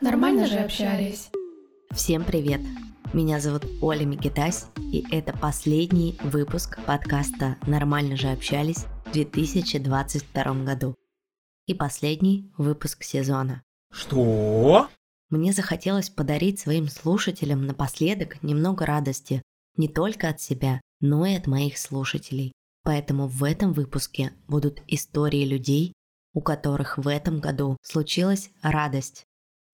Нормально же общались. Всем привет! Меня зовут Оля Микитась, и это последний выпуск подкаста «Нормально же общались» в 2022 году. И последний выпуск сезона. Что? Мне захотелось подарить своим слушателям напоследок немного радости не только от себя, но и от моих слушателей. Поэтому в этом выпуске будут истории людей, у которых в этом году случилась радость.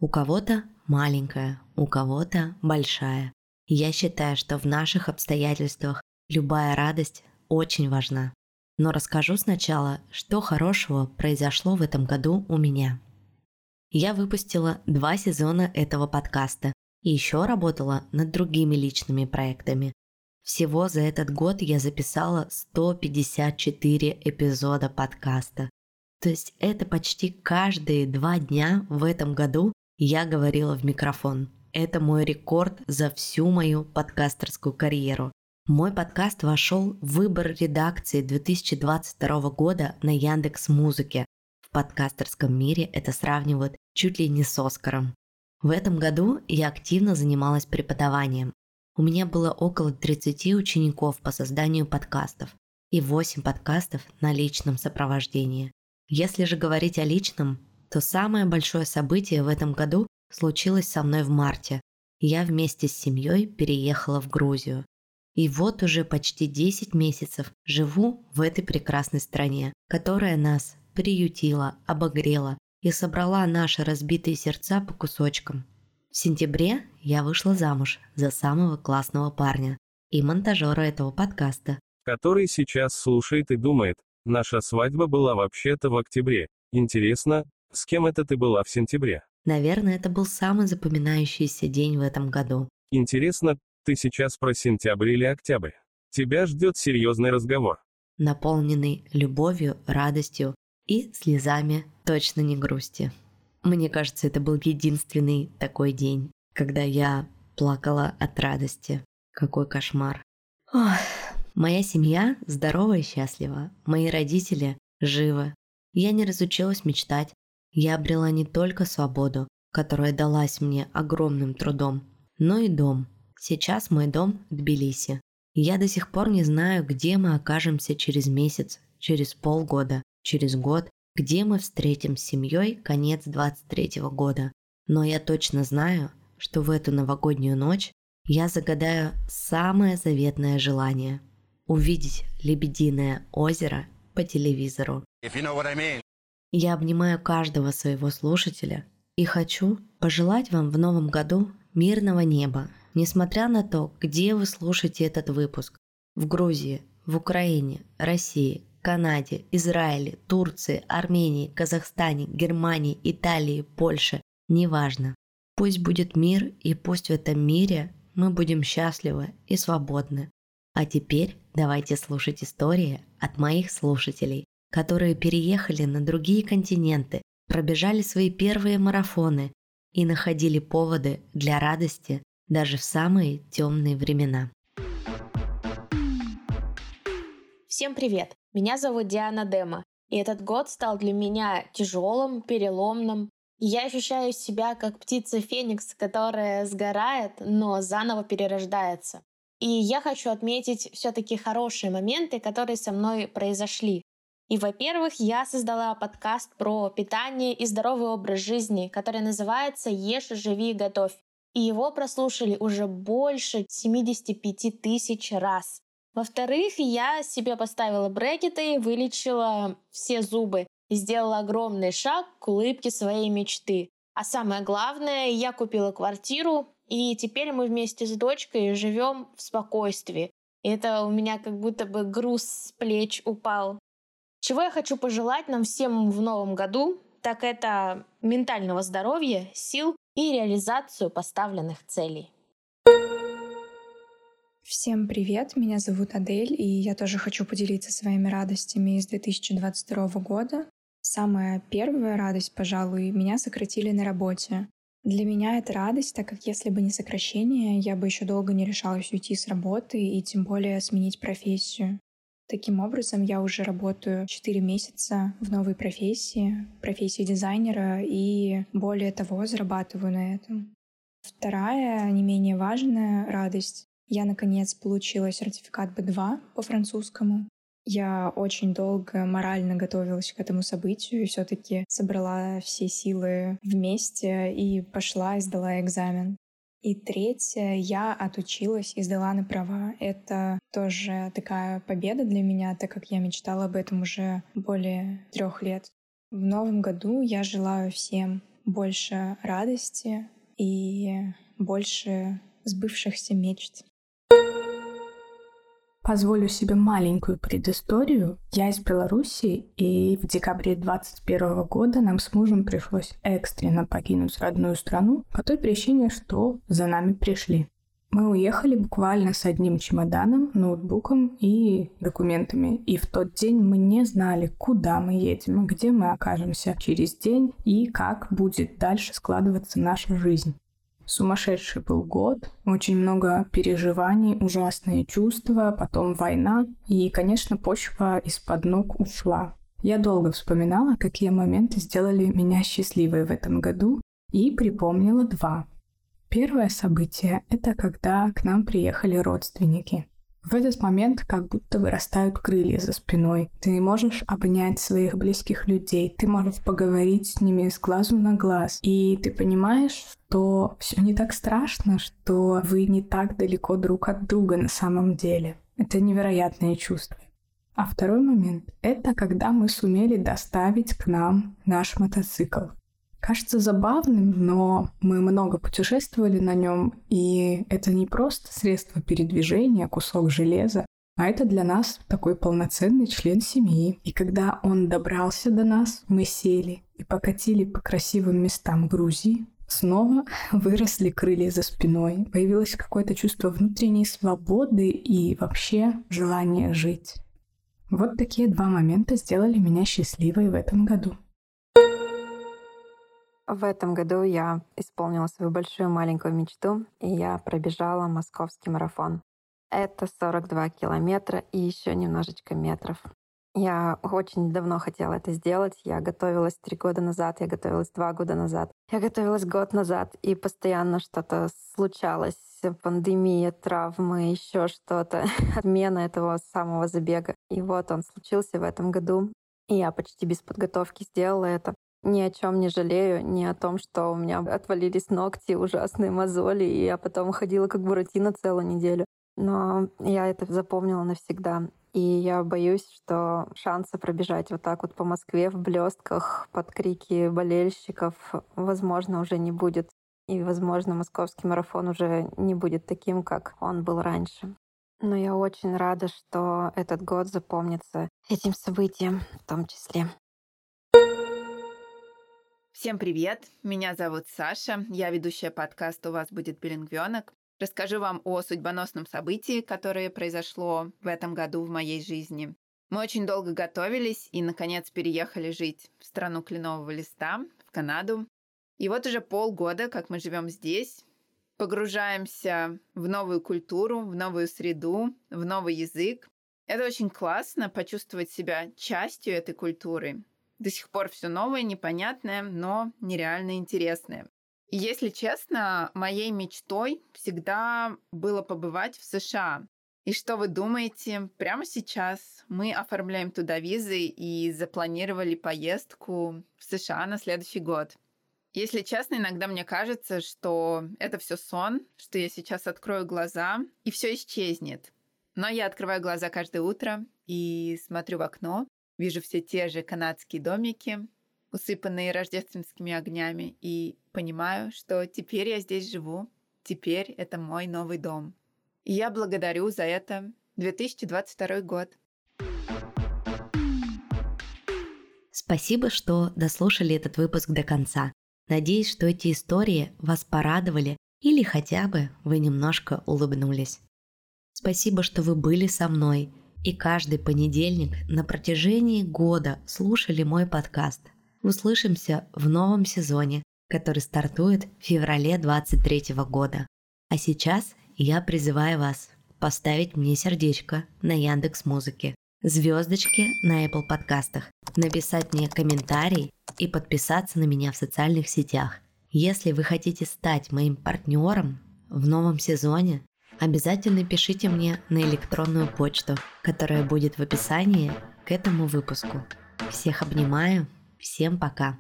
У кого-то маленькая, у кого-то большая. Я считаю, что в наших обстоятельствах любая радость очень важна. Но расскажу сначала, что хорошего произошло в этом году у меня. Я выпустила два сезона этого подкаста и еще работала над другими личными проектами. Всего за этот год я записала 154 эпизода подкаста. То есть это почти каждые два дня в этом году я говорила в микрофон. Это мой рекорд за всю мою подкастерскую карьеру. Мой подкаст вошел в выбор редакции 2022 года на Яндекс Музыке. В подкастерском мире это сравнивают чуть ли не с Оскаром. В этом году я активно занималась преподаванием. У меня было около 30 учеников по созданию подкастов и 8 подкастов на личном сопровождении. Если же говорить о личном, то самое большое событие в этом году случилось со мной в марте. Я вместе с семьей переехала в Грузию. И вот уже почти 10 месяцев живу в этой прекрасной стране, которая нас приютила, обогрела и собрала наши разбитые сердца по кусочкам. В сентябре я вышла замуж за самого классного парня и монтажера этого подкаста. Который сейчас слушает и думает, Наша свадьба была вообще-то в октябре. Интересно, с кем это ты была в сентябре? Наверное, это был самый запоминающийся день в этом году. Интересно, ты сейчас про сентябрь или октябрь? Тебя ждет серьезный разговор. Наполненный любовью, радостью и слезами, точно не грусти. Мне кажется, это был единственный такой день, когда я плакала от радости. Какой кошмар. Ох, Моя семья здорова и счастлива. Мои родители живы. Я не разучилась мечтать. Я обрела не только свободу, которая далась мне огромным трудом, но и дом. Сейчас мой дом в Тбилиси. Я до сих пор не знаю, где мы окажемся через месяц, через полгода, через год, где мы встретим с семьей конец 23 года. Но я точно знаю, что в эту новогоднюю ночь я загадаю самое заветное желание – увидеть Лебединое озеро по телевизору. You know I mean. Я обнимаю каждого своего слушателя и хочу пожелать вам в новом году мирного неба, несмотря на то, где вы слушаете этот выпуск. В Грузии, в Украине, России, Канаде, Израиле, Турции, Армении, Казахстане, Германии, Италии, Польше, неважно. Пусть будет мир, и пусть в этом мире мы будем счастливы и свободны. А теперь давайте слушать истории от моих слушателей, которые переехали на другие континенты, пробежали свои первые марафоны и находили поводы для радости даже в самые темные времена. Всем привет! Меня зовут Диана Дема, и этот год стал для меня тяжелым, переломным. Я ощущаю себя как птица Феникс, которая сгорает, но заново перерождается. И я хочу отметить все-таки хорошие моменты, которые со мной произошли. И, во-первых, я создала подкаст про питание и здоровый образ жизни, который называется «Ешь, живи, готовь». И его прослушали уже больше 75 тысяч раз. Во-вторых, я себе поставила брекеты вылечила все зубы. И сделала огромный шаг к улыбке своей мечты. А самое главное, я купила квартиру, и теперь мы вместе с дочкой живем в спокойствии. И это у меня как будто бы груз с плеч упал. Чего я хочу пожелать нам всем в новом году, так это ментального здоровья, сил и реализацию поставленных целей. Всем привет, меня зовут Адель, и я тоже хочу поделиться своими радостями из 2022 года. Самая первая радость, пожалуй, меня сократили на работе. Для меня это радость, так как если бы не сокращение, я бы еще долго не решалась уйти с работы и тем более сменить профессию. Таким образом, я уже работаю 4 месяца в новой профессии, профессии дизайнера, и более того, зарабатываю на этом. Вторая, не менее важная радость. Я, наконец, получила сертификат B2 по французскому. Я очень долго морально готовилась к этому событию и все-таки собрала все силы вместе и пошла и сдала экзамен. И третье, я отучилась и сдала на права. Это тоже такая победа для меня, так как я мечтала об этом уже более трех лет. В новом году я желаю всем больше радости и больше сбывшихся мечт. Позволю себе маленькую предысторию. Я из Беларуси, и в декабре 2021 года нам с мужем пришлось экстренно покинуть родную страну по той причине, что за нами пришли. Мы уехали буквально с одним чемоданом, ноутбуком и документами. И в тот день мы не знали, куда мы едем, где мы окажемся через день и как будет дальше складываться наша жизнь. Сумасшедший был год, очень много переживаний, ужасные чувства, потом война, и, конечно, почва из-под ног ушла. Я долго вспоминала, какие моменты сделали меня счастливой в этом году, и припомнила два. Первое событие — это когда к нам приехали родственники. В этот момент как будто вырастают крылья за спиной. Ты можешь обнять своих близких людей, ты можешь поговорить с ними с глазу на глаз. И ты понимаешь, что все не так страшно, что вы не так далеко друг от друга на самом деле. Это невероятное чувство. А второй момент — это когда мы сумели доставить к нам наш мотоцикл кажется забавным, но мы много путешествовали на нем, и это не просто средство передвижения, кусок железа, а это для нас такой полноценный член семьи. И когда он добрался до нас, мы сели и покатили по красивым местам Грузии. Снова выросли крылья за спиной, появилось какое-то чувство внутренней свободы и вообще желание жить. Вот такие два момента сделали меня счастливой в этом году. В этом году я исполнила свою большую маленькую мечту, и я пробежала московский марафон. Это 42 километра и еще немножечко метров. Я очень давно хотела это сделать. Я готовилась три года назад, я готовилась два года назад, я готовилась год назад, и постоянно что-то случалось. Пандемия, травмы, еще что-то, отмена этого самого забега. И вот он случился в этом году. И я почти без подготовки сделала это ни о чем не жалею, ни о том, что у меня отвалились ногти, ужасные мозоли, и я потом ходила как буратино целую неделю. Но я это запомнила навсегда. И я боюсь, что шанса пробежать вот так вот по Москве в блестках под крики болельщиков, возможно, уже не будет. И, возможно, московский марафон уже не будет таким, как он был раньше. Но я очень рада, что этот год запомнится этим событием в том числе. Всем привет! Меня зовут Саша, я ведущая подкаста «У вас будет билингвенок». Расскажу вам о судьбоносном событии, которое произошло в этом году в моей жизни. Мы очень долго готовились и, наконец, переехали жить в страну кленового листа, в Канаду. И вот уже полгода, как мы живем здесь, погружаемся в новую культуру, в новую среду, в новый язык. Это очень классно почувствовать себя частью этой культуры, до сих пор все новое, непонятное, но нереально интересное. И если честно, моей мечтой всегда было побывать в США. И что вы думаете? Прямо сейчас мы оформляем туда визы и запланировали поездку в США на следующий год. Если честно, иногда мне кажется, что это все сон, что я сейчас открою глаза и все исчезнет. Но я открываю глаза каждое утро и смотрю в окно, Вижу все те же канадские домики, усыпанные рождественскими огнями, и понимаю, что теперь я здесь живу, теперь это мой новый дом. И я благодарю за это 2022 год. Спасибо, что дослушали этот выпуск до конца. Надеюсь, что эти истории вас порадовали или хотя бы вы немножко улыбнулись. Спасибо, что вы были со мной – и каждый понедельник на протяжении года слушали мой подкаст. Услышимся в новом сезоне, который стартует в феврале 2023 года. А сейчас я призываю вас поставить мне сердечко на Яндекс Музыке, звездочки на Apple подкастах, написать мне комментарий и подписаться на меня в социальных сетях. Если вы хотите стать моим партнером в новом сезоне, обязательно пишите мне на электронную почту, которая будет в описании к этому выпуску. Всех обнимаю, всем пока!